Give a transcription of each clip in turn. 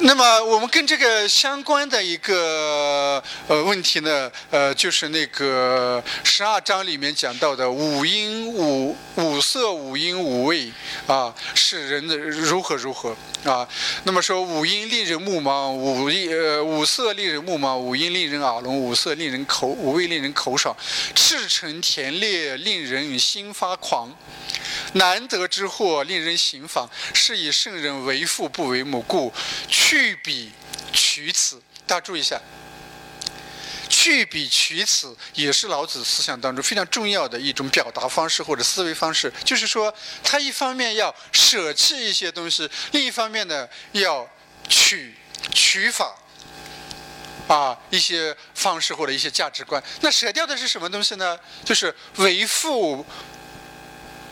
那么我们跟这个相关的一个呃问题呢，呃，就是那个十二章里面讲到的五音五五色五音五味啊，是人的如何如何啊？那么说五音令人目盲，五音呃五色令人目盲，五音令人耳聋，五色令人口五味令人口爽，赤橙甜烈令人心发狂。难得之货，令人行妨。是以圣人为父不为母，故去彼取此。大家注意一下，去彼取此也是老子思想当中非常重要的一种表达方式或者思维方式。就是说，他一方面要舍弃一些东西，另一方面呢要取取法啊一些方式或者一些价值观。那舍掉的是什么东西呢？就是为父。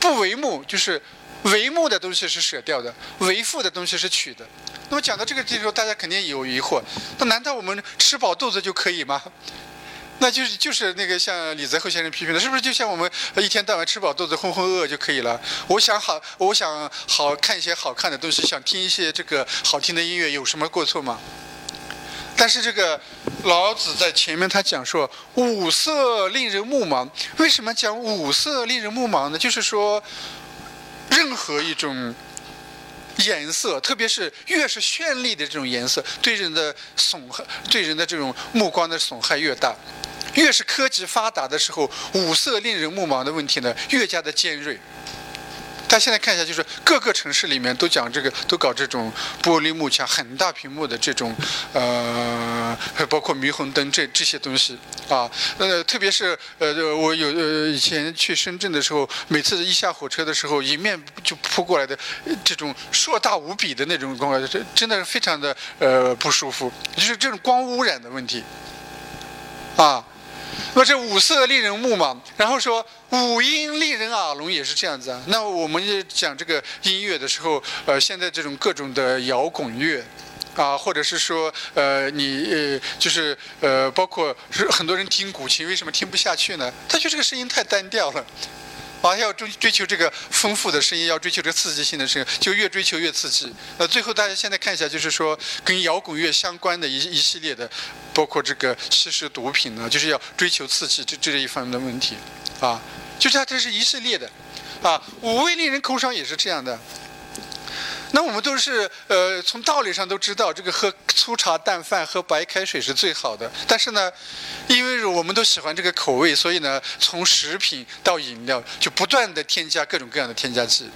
不为目，就是为目的东西是舍掉的，为父的东西是取的。那么讲到这个地方，大家肯定有疑惑：那难道我们吃饱肚子就可以吗？那就是就是那个像李泽厚先生批评的，是不是就像我们一天到晚吃饱肚子浑浑噩噩就可以了？我想好，我想好看一些好看的东西，想听一些这个好听的音乐，有什么过错吗？但是这个老子在前面他讲说五色令人目盲，为什么讲五色令人目盲呢？就是说，任何一种颜色，特别是越是绚丽的这种颜色，对人的损害，对人的这种目光的损害越大。越是科技发达的时候，五色令人目盲的问题呢，越加的尖锐。但现在看一下，就是各个城市里面都讲这个，都搞这种玻璃幕墙、很大屏幕的这种，呃，还包括霓虹灯这这些东西啊。呃，特别是呃，我有呃以前去深圳的时候，每次一下火车的时候，迎面就扑过来的这种硕大无比的那种光，真的是非常的呃不舒服，就是这种光污染的问题啊。那这五色令人目嘛，然后说五音令人耳聋，也是这样子啊。那我们讲这个音乐的时候，呃，现在这种各种的摇滚乐，啊，或者是说，呃，你呃，就是呃，包括是很多人听古琴，为什么听不下去呢？他觉得这个声音太单调了。啊，要追追求这个丰富的声音，要追求这个刺激性的声音，就越追求越刺激。那最后大家现在看一下，就是说跟摇滚乐相关的一一系列的，包括这个吸食毒品呢，就是要追求刺激，这这一方面的问题，啊，就是它这是一系列的，啊，五味令人口爽也是这样的。那我们都是呃，从道理上都知道，这个喝粗茶淡饭、喝白开水是最好的。但是呢，因为我们都喜欢这个口味，所以呢，从食品到饮料就不断的添加各种各样的添加剂，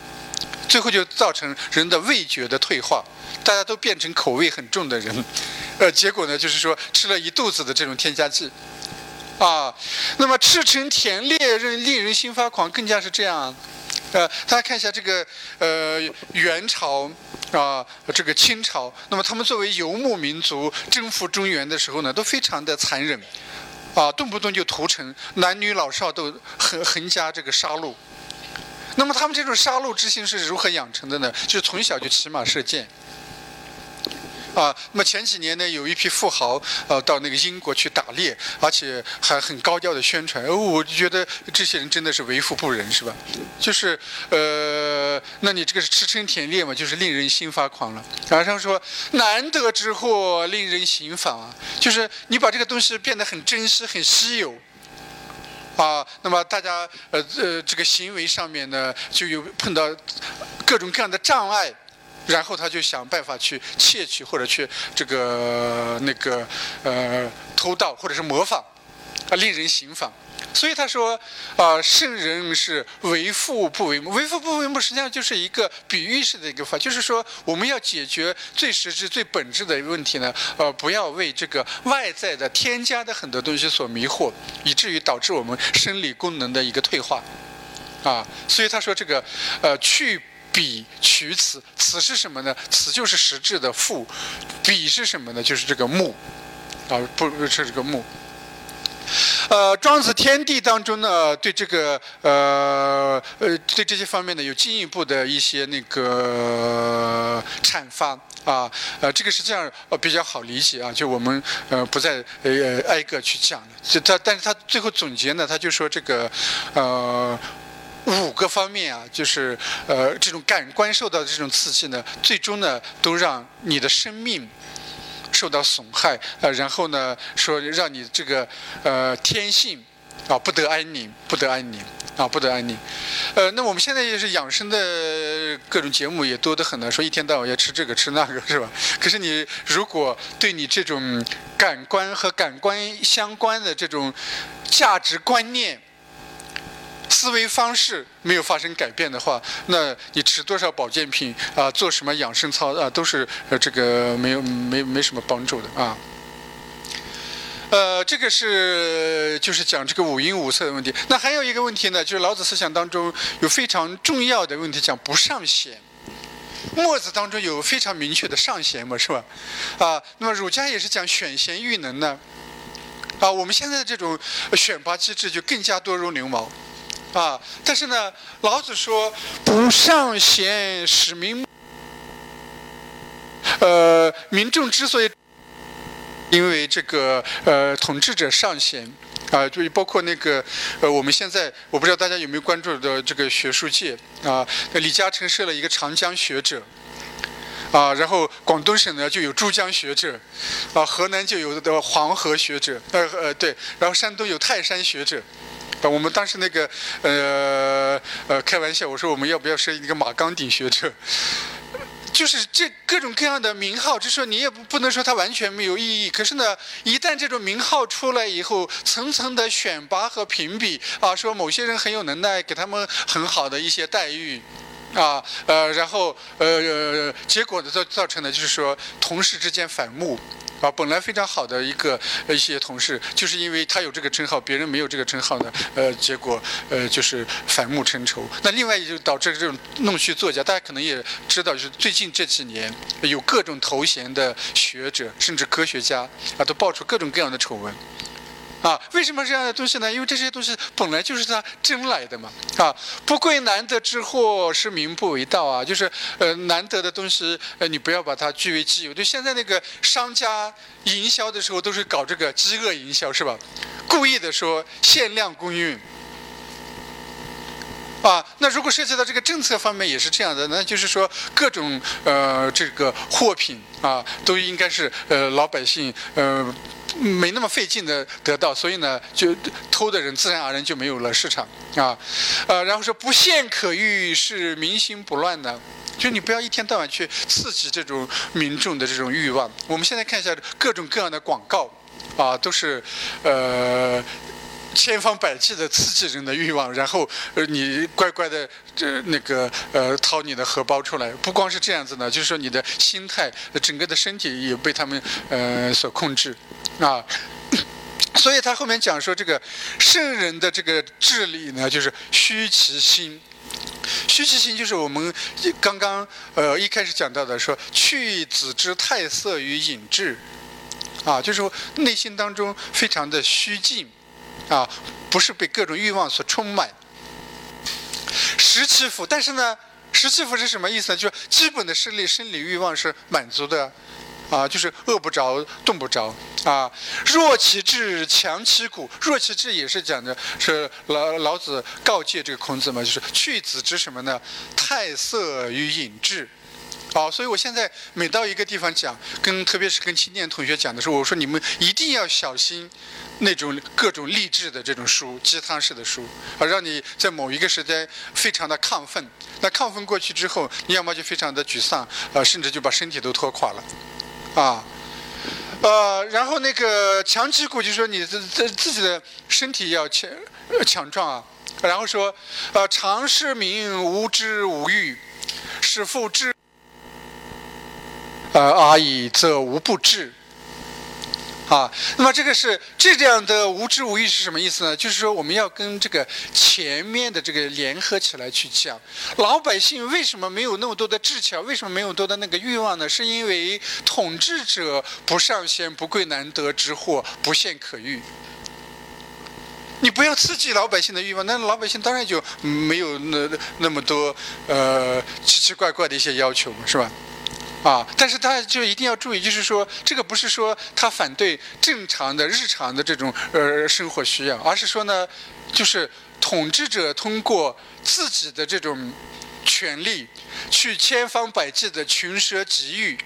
最后就造成人的味觉的退化，大家都变成口味很重的人。呃，结果呢，就是说吃了一肚子的这种添加剂，啊，那么赤诚甜烈，令令人心发狂，更加是这样。呃，大家看一下这个，呃，元朝啊，这个清朝，那么他们作为游牧民族征服中原的时候呢，都非常的残忍，啊，动不动就屠城，男女老少都横横加这个杀戮。那么他们这种杀戮之心是如何养成的呢？就是从小就骑马射箭。啊，那么前几年呢，有一批富豪呃到那个英国去打猎，而且还很高调的宣传。哦，我就觉得这些人真的是为富不仁，是吧？就是呃，那你这个是吃撑舔猎嘛，就是令人心发狂了。然后他说难得之货，令人行妨啊，就是你把这个东西变得很珍惜、很稀有啊。那么大家呃呃这个行为上面呢，就有碰到各种各样的障碍。然后他就想办法去窃取或者去这个那个呃偷盗或者是模仿，啊令人行仿。所以他说啊圣人是为父不为母，为父不为母实际上就是一个比喻式的一个话，就是说我们要解决最实质最本质的问题呢，呃不要为这个外在的添加的很多东西所迷惑，以至于导致我们生理功能的一个退化，啊所以他说这个呃去。彼取此，此是什么呢？此就是实质的父。彼是什么呢？就是这个木，啊，不是这个木。呃，《庄子·天地》当中呢，对这个呃呃对这些方面呢，有进一步的一些那个阐发啊。呃，这个实际上呃比较好理解啊，就我们呃不再呃挨个去讲了。就他，但是他最后总结呢，他就说这个呃。五个方面啊，就是呃这种感官受到的这种刺激呢，最终呢都让你的生命受到损害，呃，然后呢说让你这个呃天性啊不得安宁，不得安宁。啊，不得安宁。呃，那我们现在也是养生的各种节目也多得很呢，说一天到晚要吃这个吃那个，是吧？可是你如果对你这种感官和感官相关的这种价值观念、思维方式没有发生改变的话，那你吃多少保健品啊，做什么养生操啊，都是呃这个没有没没什么帮助的啊。呃，这个是就是讲这个五音五色的问题。那还有一个问题呢，就是老子思想当中有非常重要的问题，讲不上贤。墨子当中有非常明确的上贤嘛，是吧？啊，那么儒家也是讲选贤育能呢。啊，我们现在的这种选拔机制就更加多如牛毛。啊，但是呢，老子说不上贤使民。呃，民众之所以。因为这个呃，统治者上贤啊，就包括那个呃，我们现在我不知道大家有没有关注的这个学术界啊，李嘉诚设了一个长江学者啊，然后广东省呢就有珠江学者啊，河南就有的黄河学者呃呃对，然后山东有泰山学者我们当时那个呃呃开玩笑，我说我们要不要设一个马岗顶学者？就是这各种各样的名号，就说你也不不能说它完全没有意义。可是呢，一旦这种名号出来以后，层层的选拔和评比啊，说某些人很有能耐，给他们很好的一些待遇，啊呃，然后呃结果呢造造成的就是说同事之间反目。啊，本来非常好的一个一些同事，就是因为他有这个称号，别人没有这个称号呢，呃，结果呃就是反目成仇。那另外也就导致这种弄虚作假。大家可能也知道，就是最近这几年有各种头衔的学者，甚至科学家啊，都爆出各种各样的丑闻。啊，为什么这样的东西呢？因为这些东西本来就是他争来的嘛。啊，不贵难得之货，是民不为盗啊。就是呃，难得的东西，呃，你不要把它据为己有。就现在那个商家营销的时候，都是搞这个饥饿营销，是吧？故意的说限量供应。啊，那如果涉及到这个政策方面也是这样的，那就是说各种呃这个货品啊，都应该是呃老百姓呃。没那么费劲的得到，所以呢，就偷的人自然而然就没有了市场啊，呃，然后说不陷可欲是民心不乱的，就你不要一天到晚去刺激这种民众的这种欲望。我们现在看一下各种各样的广告啊，都是呃。千方百计的刺激人的欲望，然后呃，你乖乖的这那个呃掏你的荷包出来。不光是这样子呢，就是说你的心态、整个的身体也被他们呃所控制啊。所以他后面讲说，这个圣人的这个治理呢，就是虚其心。虚其心就是我们刚刚呃一开始讲到的，说去子之太色于隐志啊，就是说内心当中非常的虚静。啊，不是被各种欲望所充满，实其腹。但是呢，实其腹是什么意思呢？就是基本的生理生理欲望是满足的，啊，就是饿不着，冻不着。啊，弱其志，强其骨。弱其志也是讲的是老老子告诫这个孔子嘛，就是去子之什么呢？太色与隐志。好，所以我现在每到一个地方讲，跟特别是跟青年同学讲的时候，我说你们一定要小心那种各种励志的这种书，鸡汤式的书，啊，让你在某一个时间非常的亢奋。那亢奋过去之后，你要么就非常的沮丧，啊，甚至就把身体都拖垮了，啊，呃，然后那个强其骨，就说你自自自己的身体要强强壮啊，然后说，呃，常视民无知无欲，使父知。呃，阿以则无不治。啊，那么这个是这样的无知无欲是什么意思呢？就是说我们要跟这个前面的这个联合起来去讲，老百姓为什么没有那么多的智巧，为什么没有多的那个欲望呢？是因为统治者不上贤，不贵难得之货，不陷可欲。你不要刺激老百姓的欲望，那老百姓当然就没有那那么多呃奇奇怪怪的一些要求，是吧？啊，但是他就一定要注意，就是说，这个不是说他反对正常的日常的这种呃生活需要，而是说呢，就是统治者通过自己的这种权力，去千方百计的群奢极欲，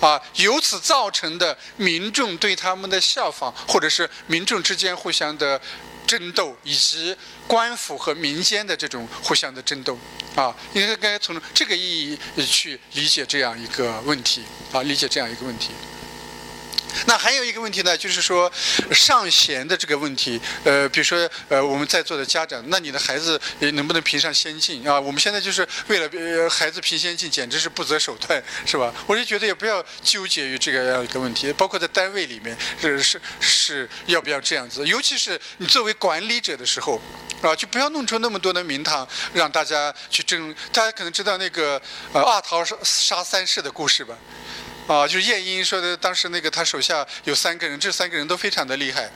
啊，由此造成的民众对他们的效仿，或者是民众之间互相的争斗，以及官府和民间的这种互相的争斗，啊，应该从这个意义去理解这样一个问题，啊，理解这样一个问题。那还有一个问题呢，就是说上贤的这个问题，呃，比如说呃，我们在座的家长，那你的孩子能不能评上先进啊？我们现在就是为了呃孩子评先进，简直是不择手段，是吧？我就觉得也不要纠结于这个样一个问题，包括在单位里面是是是要不要这样子，尤其是你作为管理者的时候，啊，就不要弄出那么多的名堂让大家去争。大家可能知道那个呃二桃杀杀三世的故事吧？啊，就是晏婴说的，当时那个他手下有三个人，这三个人都非常的厉害，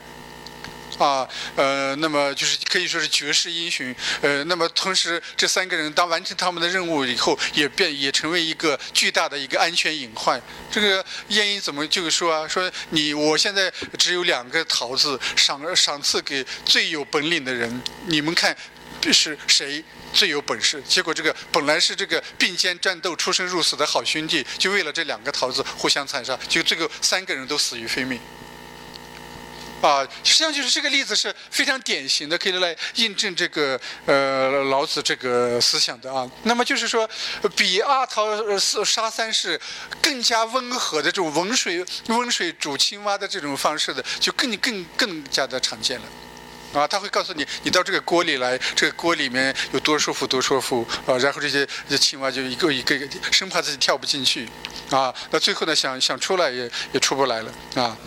啊，呃，那么就是可以说是绝世英雄，呃，那么同时这三个人当完成他们的任务以后，也变也成为一个巨大的一个安全隐患。这个晏婴怎么就说啊？说你我现在只有两个桃子，赏赏赐给最有本领的人，你们看是谁？最有本事，结果这个本来是这个并肩战斗、出生入死的好兄弟，就为了这两个桃子互相残杀，就最后三个人都死于非命。啊，实际上就是这个例子是非常典型的，可以来印证这个呃老子这个思想的啊。那么就是说，比阿桃杀三世更加温和的这种温水温水煮青蛙的这种方式的，就更更更加的常见了。啊，他会告诉你，你到这个锅里来，这个锅里面有多舒服，多舒服啊！然后这些这青蛙就一个一个，生怕自己跳不进去，啊，那最后呢，想想出来也也出不来了啊。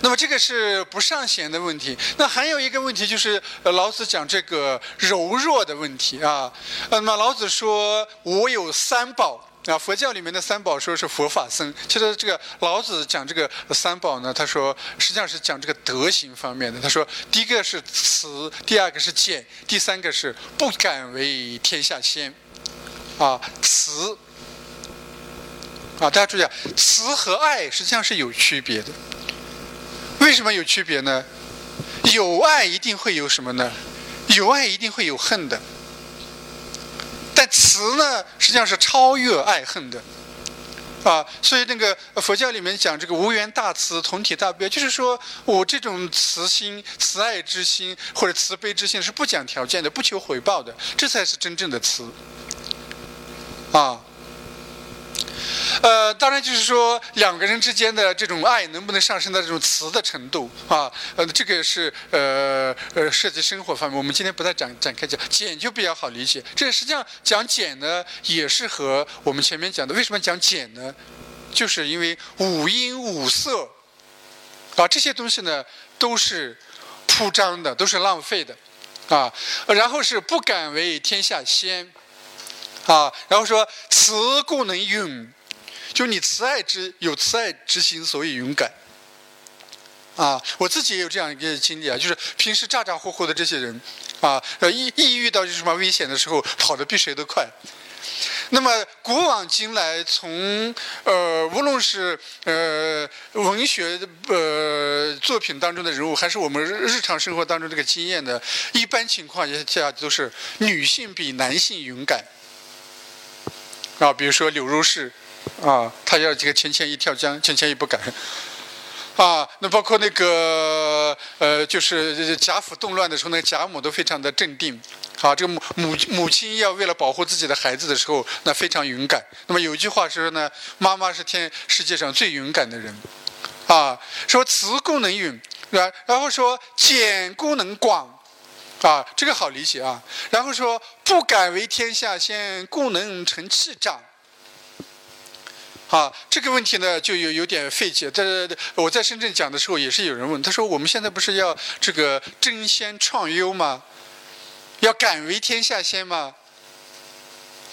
那么这个是不上弦的问题。那还有一个问题就是，老子讲这个柔弱的问题啊。那么老子说，我有三宝。啊，佛教里面的三宝说是佛法僧。其实这个老子讲这个三宝呢，他说实际上是讲这个德行方面的。他说，第一个是慈，第二个是俭，第三个是不敢为天下先。啊，慈。啊，大家注意啊，慈和爱实际上是有区别的。为什么有区别呢？有爱一定会有什么呢？有爱一定会有恨的。但慈呢，实际上是超越爱恨的，啊，所以那个佛教里面讲这个无缘大慈，同体大悲，就是说我这种慈心、慈爱之心或者慈悲之心是不讲条件的，不求回报的，这才是真正的慈，啊。呃，当然就是说两个人之间的这种爱能不能上升到这种慈的程度啊？呃，这个是呃呃涉及生活方面。我们今天不再展展开讲，俭就比较好理解。这实际上讲俭呢，也是和我们前面讲的为什么讲俭呢？就是因为五音五色啊这些东西呢都是铺张的，都是浪费的啊。然后是不敢为天下先啊，然后说慈故能允。就你慈爱之有慈爱之心，所以勇敢。啊，我自己也有这样一个经历啊，就是平时咋咋呼呼的这些人，啊，呃，一一遇到就什么危险的时候，跑得比谁都快。那么古往今来，从呃，无论是呃文学呃作品当中的人物，还是我们日常生活当中这个经验的，一般情况下都是女性比男性勇敢。啊，比如说柳如是。啊，他要这个浅浅一跳江，浅浅一不敢。啊，那包括那个呃，就是贾府动乱的时候，那贾母都非常的镇定。好，这个母母母亲要为了保护自己的孩子的时候，那非常勇敢。那么有一句话是说呢，妈妈是天世界上最勇敢的人。啊，说慈功能允，然然后说俭功能广，啊，这个好理解啊。然后说不敢为天下先，故能成器长。啊，这个问题呢就有有点费解。在我在深圳讲的时候，也是有人问，他说：“我们现在不是要这个争先创优吗？要敢为天下先吗？”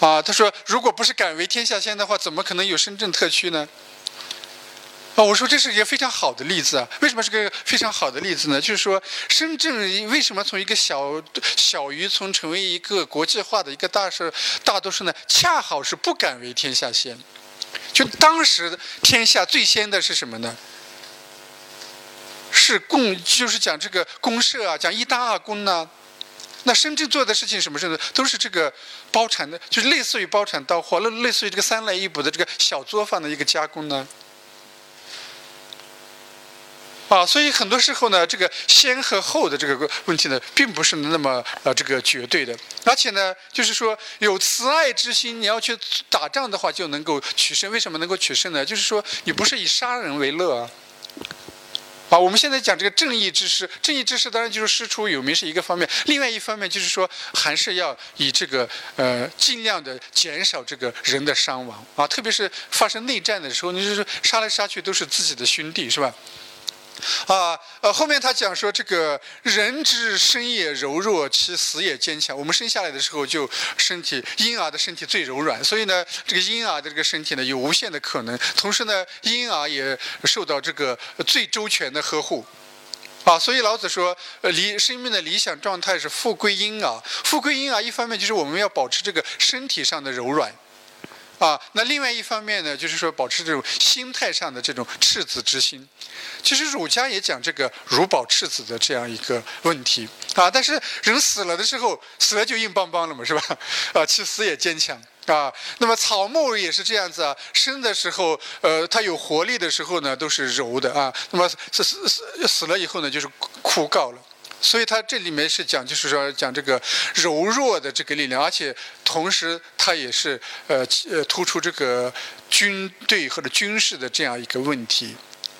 啊，他说：“如果不是敢为天下先的话，怎么可能有深圳特区呢？”啊，我说这是一个非常好的例子啊。为什么是个非常好的例子呢？就是说，深圳为什么从一个小小渔村成为一个国际化的一个大市大多数呢？恰好是不敢为天下先。就当时天下最先的是什么呢？是共，就是讲这个公社啊，讲一大二公呢。那深圳做的事情什么事呢？都是这个包产的，就是类似于包产到货，类类似于这个三来一补的这个小作坊的一个加工呢。啊所以很多时候呢，这个先和后的这个问题呢，并不是那么呃这个绝对的。而且呢，就是说有慈爱之心，你要去打仗的话，就能够取胜。为什么能够取胜呢？就是说你不是以杀人为乐啊。啊，我们现在讲这个正义之师，正义之师当然就是师出有名是一个方面，另外一方面就是说还是要以这个呃尽量的减少这个人的伤亡啊，特别是发生内战的时候，你就是杀来杀去都是自己的兄弟，是吧？啊，呃，后面他讲说，这个人之生也柔弱，其死也坚强。我们生下来的时候就身体婴儿的身体最柔软，所以呢，这个婴儿的这个身体呢有无限的可能。同时呢，婴儿也受到这个最周全的呵护。啊，所以老子说，呃，理生命的理想状态是富贵婴儿。富贵婴儿一方面就是我们要保持这个身体上的柔软。啊，那另外一方面呢，就是说保持这种心态上的这种赤子之心。其实儒家也讲这个儒保赤子的这样一个问题啊。但是人死了的时候，死了就硬邦邦了嘛，是吧？啊，其实死也坚强啊。那么草木也是这样子啊，生的时候，呃，它有活力的时候呢，都是柔的啊。那么死死死死了以后呢，就是枯槁了。所以他这里面是讲，就是说讲这个柔弱的这个力量，而且同时他也是呃呃突出这个军队或者军事的这样一个问题。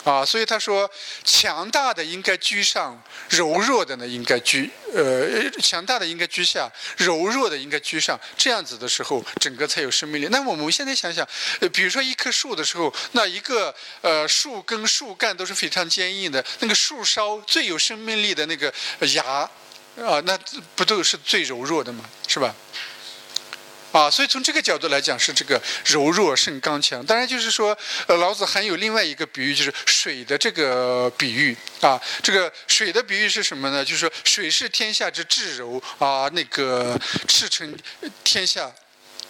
啊，所以他说，强大的应该居上，柔弱的呢应该居，呃，强大的应该居下，柔弱的应该居上，这样子的时候，整个才有生命力。那我们现在想想，呃，比如说一棵树的时候，那一个呃树根、树干都是非常坚硬的，那个树梢最有生命力的那个芽，啊，那不都是最柔弱的吗？是吧？啊，所以从这个角度来讲，是这个柔弱胜刚强。当然，就是说，呃，老子还有另外一个比喻，就是水的这个比喻啊。这个水的比喻是什么呢？就是说，水是天下之至柔啊，那个赤诚天下，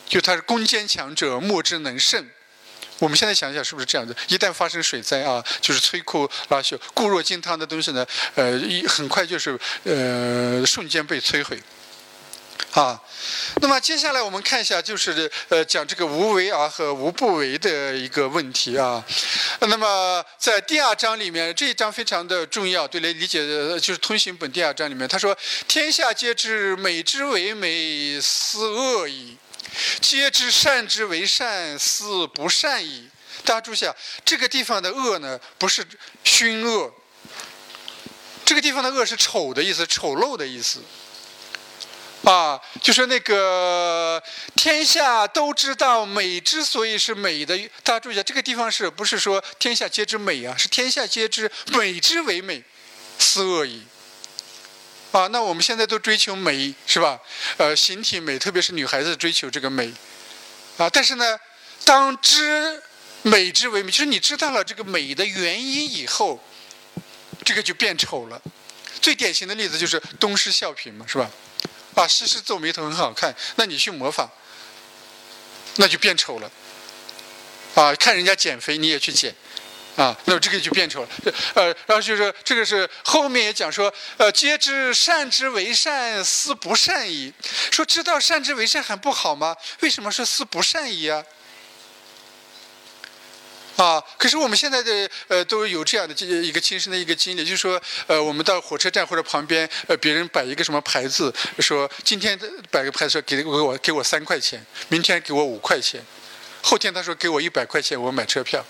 就它是攻坚强者，莫之能胜。我们现在想一想，是不是这样子？一旦发生水灾啊，就是摧枯拉朽、固若金汤的东西呢，呃，一很快就是呃，瞬间被摧毁。啊，那么接下来我们看一下，就是呃讲这个无为而和无不为的一个问题啊。那么在第二章里面，这一章非常的重要，对来理解就是通行本第二章里面，他说：“天下皆知美之为美，斯恶矣；皆知善之为善，斯不善矣。”大家注意一下，这个地方的恶呢，不是熏恶，这个地方的恶是丑的意思，丑陋的意思。啊，就是那个天下都知道美之所以是美的，大家注意一下，这个地方是不是说天下皆知美啊？是天下皆知美之为美，斯恶矣。啊，那我们现在都追求美，是吧？呃，形体美，特别是女孩子追求这个美。啊，但是呢，当知美之为美，就是你知道了这个美的原因以后，这个就变丑了。最典型的例子就是东施效颦嘛，是吧？啊，诗诗皱眉头很好看，那你去模仿，那就变丑了。啊，看人家减肥，你也去减，啊，那么这个就变丑了。呃，然后就是这个是后面也讲说，呃，皆知善之为善，斯不善已。说知道善之为善很不好吗？为什么说斯不善已啊？啊！可是我们现在的呃都有这样的一个亲身的一个经历，就是说，呃，我们到火车站或者旁边，呃，别人摆一个什么牌子，说今天摆个牌子说给给我给我三块钱，明天给我五块钱，后天他说给我一百块钱，我买车票。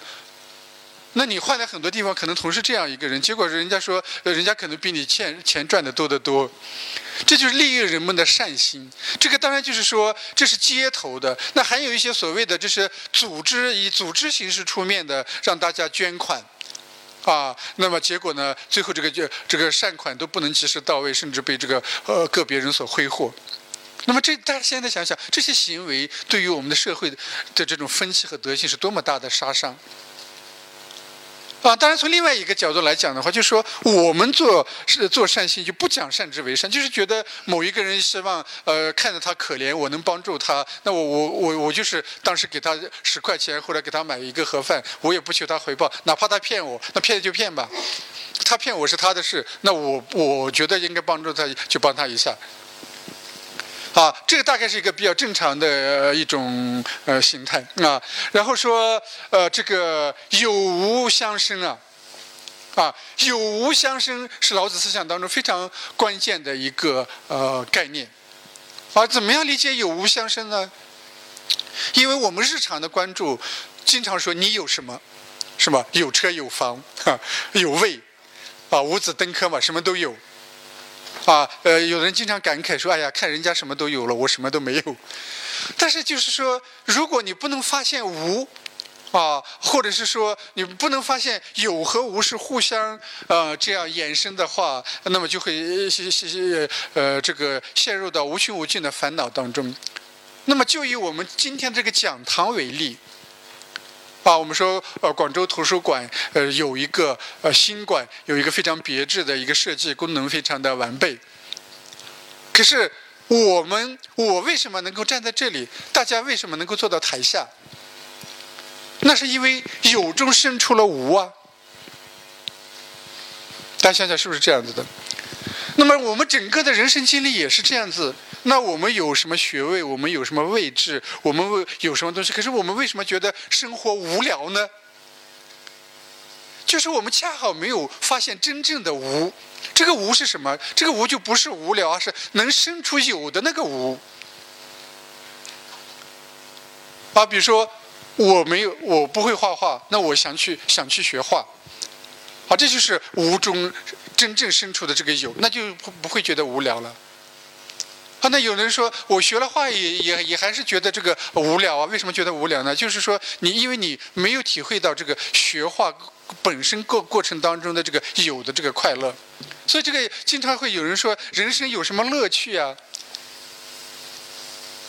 那你换在很多地方，可能同是这样一个人，结果人家说，人家可能比你欠钱赚的多得多，这就是利用人们的善心。这个当然就是说，这是街头的。那还有一些所谓的，这是组织以组织形式出面的，让大家捐款，啊，那么结果呢，最后这个就这个善款都不能及时到位，甚至被这个呃个别人所挥霍。那么这大家现在想想，这些行为对于我们的社会的这种风气和德性是多么大的杀伤。啊，当然从另外一个角度来讲的话，就是说我们做是做善心就不讲善之为善，就是觉得某一个人希望呃看着他可怜，我能帮助他，那我我我我就是当时给他十块钱或者给他买一个盒饭，我也不求他回报，哪怕他骗我，那骗就骗吧，他骗我是他的事，那我我觉得应该帮助他就帮他一下。啊，这个大概是一个比较正常的一种呃形态啊。然后说呃，这个有无相生啊，啊，有无相生是老子思想当中非常关键的一个呃概念。啊，怎么样理解有无相生呢？因为我们日常的关注，经常说你有什么，是吧？有车有房，哈有位，啊，五子登科嘛，什么都有。啊，呃，有人经常感慨说：“哎呀，看人家什么都有了，我什么都没有。”但是就是说，如果你不能发现无，啊，或者是说你不能发现有和无是互相呃这样衍生的话，那么就会呃这个陷入到无穷无尽的烦恼当中。那么就以我们今天这个讲堂为例，啊，我们说呃广州图书馆呃有一个呃新馆，有一个非常别致的一个设计，功能非常的完备。可是我们我为什么能够站在这里？大家为什么能够坐到台下？那是因为有中生出了无啊！大家想想是不是这样子的？那么我们整个的人生经历也是这样子。那我们有什么学位？我们有什么位置？我们有什么东西？可是我们为什么觉得生活无聊呢？就是我们恰好没有发现真正的无。这个无是什么？这个无就不是无聊，而是能生出有的那个无。啊，比如说我没有，我不会画画，那我想去想去学画。好，这就是无中真正生出的这个有，那就不会觉得无聊了。那有人说我学了画也也也还是觉得这个无聊啊？为什么觉得无聊呢？就是说你因为你没有体会到这个学画本身过过程当中的这个有的这个快乐，所以这个经常会有人说人生有什么乐趣啊？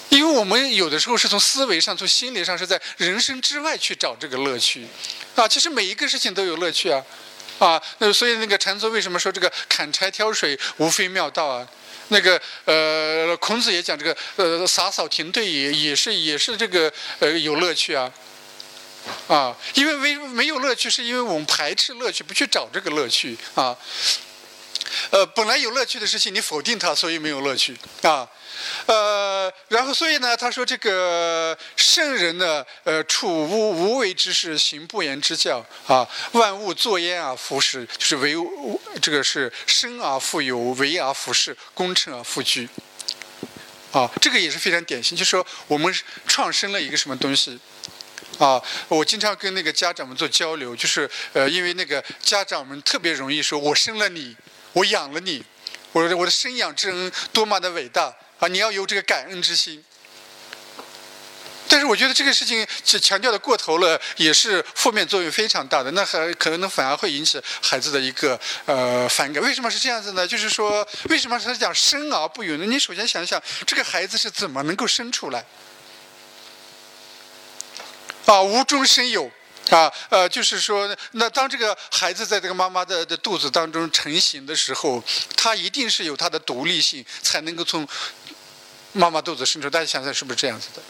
因为我们有的时候是从思维上、从心理上是在人生之外去找这个乐趣，啊，其实每一个事情都有乐趣啊，啊，那所以那个禅宗为什么说这个砍柴挑水无非妙道啊？那个呃，孔子也讲这个呃，洒扫庭队也也是也是这个呃有乐趣啊，啊，因为没没有乐趣，是因为我们排斥乐趣，不去找这个乐趣啊。呃，本来有乐趣的事情，你否定它，所以没有乐趣啊。呃，然后所以呢，他说这个圣人呢，呃，处无无为之事，行不言之教啊。万物作焉而弗始，就是为这个是生而复有，为而弗恃，功成而复居。啊，这个也是非常典型，就是说我们创生了一个什么东西啊？我经常跟那个家长们做交流，就是呃，因为那个家长们特别容易说，我生了你。我养了你，我我的生养之恩多么的伟大啊！你要有这个感恩之心。但是我觉得这个事情强调的过头了，也是负面作用非常大的，那还可能反而会引起孩子的一个呃反感。为什么是这样子呢？就是说，为什么他讲生而不有呢？你首先想想，这个孩子是怎么能够生出来？啊，无中生有。啊，呃，就是说，那当这个孩子在这个妈妈的的肚子当中成型的时候，他一定是有他的独立性，才能够从妈妈肚子生出。大家想想，是不是这样子的？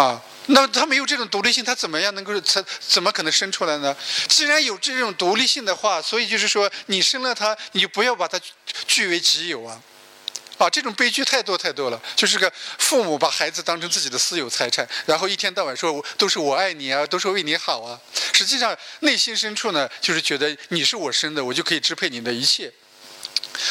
啊，那他没有这种独立性，他怎么样能够他怎么可能生出来呢？既然有这种独立性的话，所以就是说，你生了他，你就不要把他据为己有啊。啊，这种悲剧太多太多了，就是个父母把孩子当成自己的私有财产，然后一天到晚说都是我爱你啊，都是为你好啊，实际上内心深处呢，就是觉得你是我生的，我就可以支配你的一切。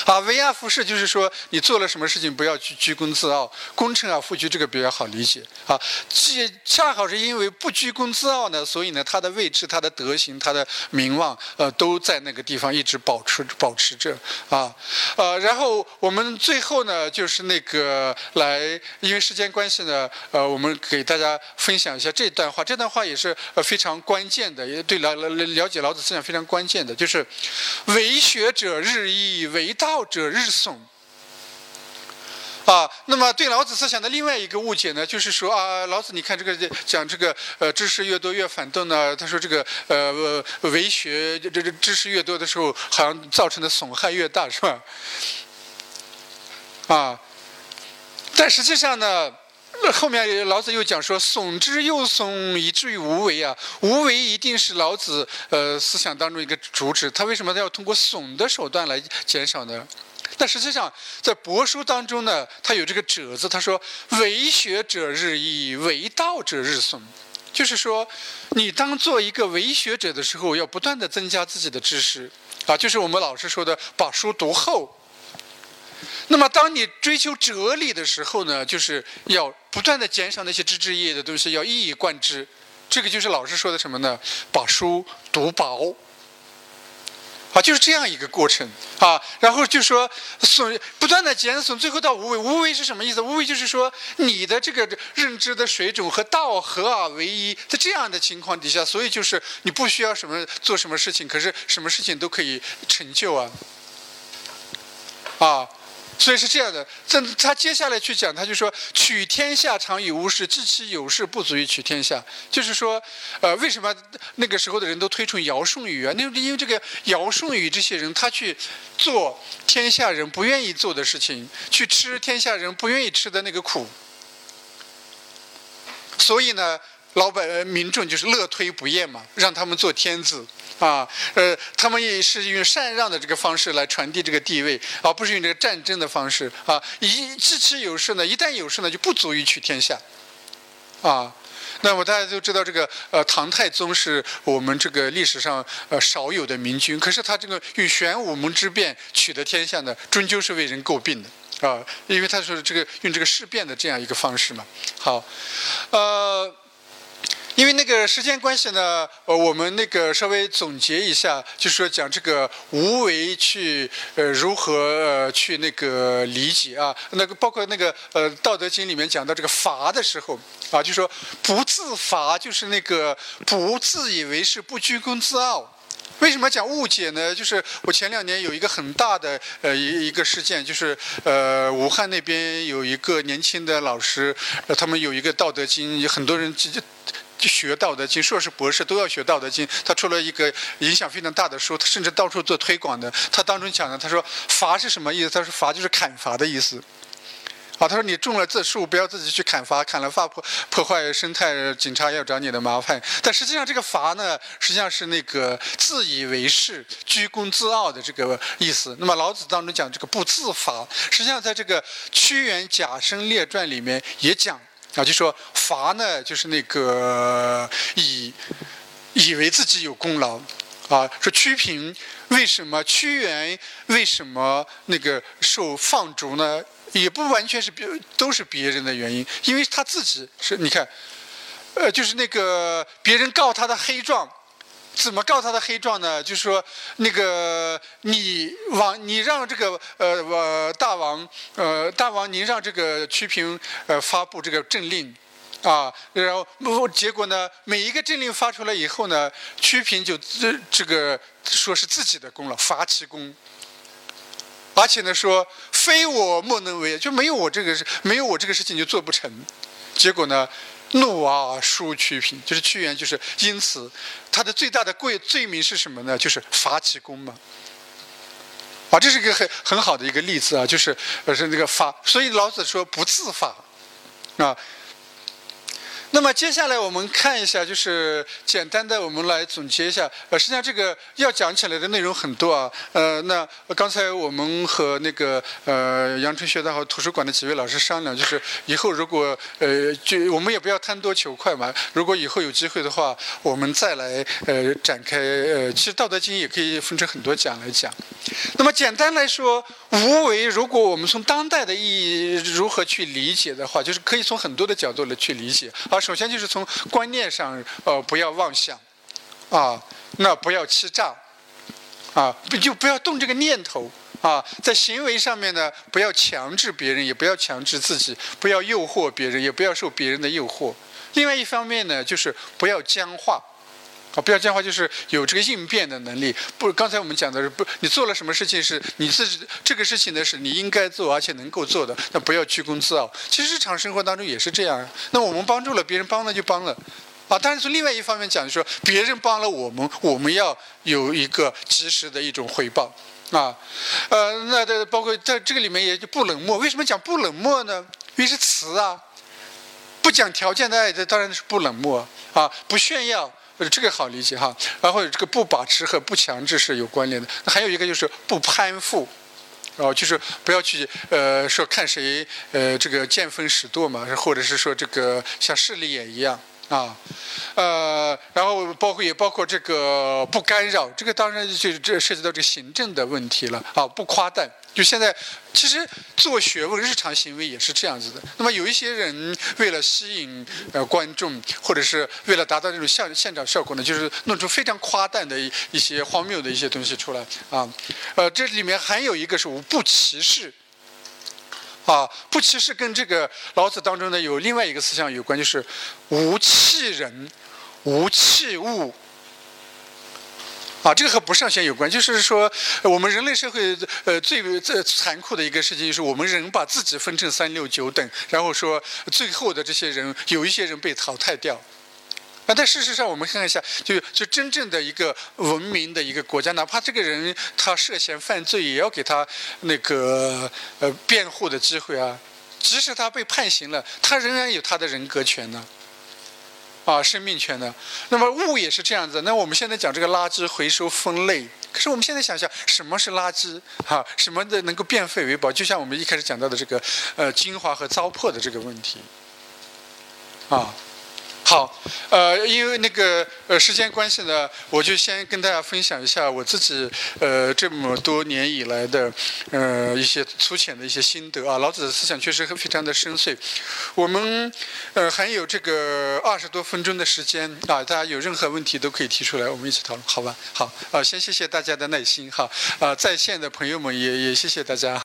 啊，为阿服侍就是说，你做了什么事情不要去居功自傲，功成而复居，这个比较好理解。啊，既恰好是因为不居功自傲呢，所以呢，他的位置、他的德行、他的名望，呃，都在那个地方一直保持保持着。啊，呃，然后我们最后呢，就是那个来，因为时间关系呢，呃，我们给大家分享一下这段话。这段话也是呃非常关键的，也对了了了解老子思想非常关键的，就是为学者日益，为道者日损，啊，那么对老子思想的另外一个误解呢，就是说啊，老子你看这个讲这个呃知识越多越反动呢，他说这个呃为学这这知识越多的时候，好像造成的损害越大，是吧？啊，但实际上呢，那后面老子又讲说，损之又损，以至于无为啊。无为一定是老子呃思想当中一个主旨。他为什么他要通过损的手段来减少呢？但实际上在帛书当中呢，他有这个“者”字，他说：“为学者日益，为道者日损。”就是说，你当做一个为学者的时候，要不断的增加自己的知识啊，就是我们老师说的，把书读厚。那么，当你追求哲理的时候呢，就是要不断的减少那些枝枝叶叶的东西，要一以贯之。这个就是老师说的什么呢？把书读薄。啊，就是这样一个过程啊。然后就说损，不断的减损，最后到无为。无为是什么意思？无为就是说你的这个认知的水准和道合而为一，在这样的情况底下，所以就是你不需要什么做什么事情，可是什么事情都可以成就啊。啊。所以是这样的，这他接下来去讲，他就说取天下常以无事，知其有事不足以取天下。就是说，呃，为什么那个时候的人都推崇尧舜禹啊？那因为这个尧舜禹这些人，他去做天下人不愿意做的事情，去吃天下人不愿意吃的那个苦。所以呢，老百民众就是乐推不厌嘛，让他们做天子。啊，呃，他们也是用禅让的这个方式来传递这个地位，而不是用这个战争的方式啊。一支持有事呢，一旦有事呢，就不足以取天下，啊。那么大家都知道，这个呃，唐太宗是我们这个历史上呃少有的明君，可是他这个用玄武门之变取得天下呢，终究是为人诟病的啊，因为他说这个用这个事变的这样一个方式嘛。好，呃。因为那个时间关系呢，呃，我们那个稍微总结一下，就是说讲这个无为去呃如何呃去那个理解啊，那个包括那个呃《道德经》里面讲到这个罚的时候啊，就说不自罚，就是那个不自以为是，不居功自傲。为什么讲误解呢？就是我前两年有一个很大的呃一一个事件，就是呃武汉那边有一个年轻的老师，呃他们有一个《道德经》，有很多人直接。学道德经，硕士博士都要学道德经。他出了一个影响非常大的书，他甚至到处做推广的。他当中讲的，他说“伐”是什么意思？他说“伐”就是砍伐的意思。啊，他说你种了这树，不要自己去砍伐，砍了伐破破坏生态，警察要找你的麻烦。但实际上这个“伐”呢，实际上是那个自以为是、居功自傲的这个意思。那么老子当中讲这个不自伐，实际上在这个《屈原贾生列传》里面也讲。啊，就说罚呢，就是那个以以为自己有功劳啊。说屈平为什么屈原为什么那个受放逐呢？也不完全是别都是别人的原因，因为他自己是你看，呃，就是那个别人告他的黑状。怎么告他的黑状呢？就是说，那个你王，你让这个呃呃大王呃大王，您让这个屈平呃发布这个政令，啊，然后结果呢，每一个政令发出来以后呢，屈平就这这个说是自己的功劳，伐其功，而且呢说非我莫能为，就没有我这个事，没有我这个事情就做不成，结果呢。怒啊，疏屈平，就是屈原，就是因此，他的最大的贵罪名是什么呢？就是伐其功嘛。啊，这是一个很很好的一个例子啊，就是呃是那个伐，所以老子说不自伐，啊。那么接下来我们看一下，就是简单的我们来总结一下。呃，实际上这个要讲起来的内容很多啊。呃，那刚才我们和那个呃阳春学大和图书馆的几位老师商量，就是以后如果呃就我们也不要贪多求快嘛。如果以后有机会的话，我们再来呃展开呃，其实《道德经》也可以分成很多讲来讲。那么简单来说，无为，如果我们从当代的意义如何去理解的话，就是可以从很多的角度来去理解。而首先就是从观念上，呃，不要妄想，啊，那不要欺诈，啊，就不要动这个念头，啊，在行为上面呢，不要强制别人，也不要强制自己，不要诱惑别人，也不要受别人的诱惑。另外一方面呢，就是不要僵化，啊，不要僵化就是有这个应变的能力。不，刚才我们讲的是不，你做了什么事情是你自己这个事情呢是你应该做而且能够做的，那不要居功自傲。其实日常生活当中也是这样。那我们帮助了别人，帮了就帮了，啊，但是从另外一方面讲，就说别人帮了我们，我们要有一个及时的一种回报，啊，呃，那的包括在这个里面也就不冷漠。为什么讲不冷漠呢？因为是词啊，不讲条件的爱，这当然是不冷漠啊，不炫耀。这个好理解哈，然后这个不把持和不强制是有关联的。那还有一个就是不攀附，哦，就是不要去呃说看谁呃这个见风使舵嘛，或者是说这个像势利眼一样。啊，呃，然后包括也包括这个不干扰，这个当然就这涉及到这个行政的问题了啊，不夸诞。就现在其实做学问日常行为也是这样子的。那么有一些人为了吸引呃观众，或者是为了达到这种现现场效果呢，就是弄出非常夸诞的一一些荒谬的一些东西出来啊。呃，这里面还有一个是不歧视。啊，不歧视跟这个老子当中呢有另外一个思想有关，就是无弃人，无弃物。啊，这个和不上贤有关，就是说我们人类社会呃最最残酷的一个事情，就是我们人把自己分成三六九等，然后说最后的这些人有一些人被淘汰掉。啊，但事实上，我们看一下，就就真正的一个文明的一个国家，哪怕这个人他涉嫌犯罪，也要给他那个呃辩护的机会啊。即使他被判刑了，他仍然有他的人格权呢，啊，生命权呢。那么物也是这样子。那我们现在讲这个垃圾回收分类，可是我们现在想想，什么是垃圾？哈，什么的能够变废为宝？就像我们一开始讲到的这个呃精华和糟粕的这个问题，啊。好，呃，因为那个呃时间关系呢，我就先跟大家分享一下我自己呃这么多年以来的呃一些粗浅的一些心得啊。老子的思想确实非常的深邃。我们呃还有这个二十多分钟的时间啊，大家有任何问题都可以提出来，我们一起讨论，好吧？好，啊，先谢谢大家的耐心哈，啊，在线的朋友们也也谢谢大家。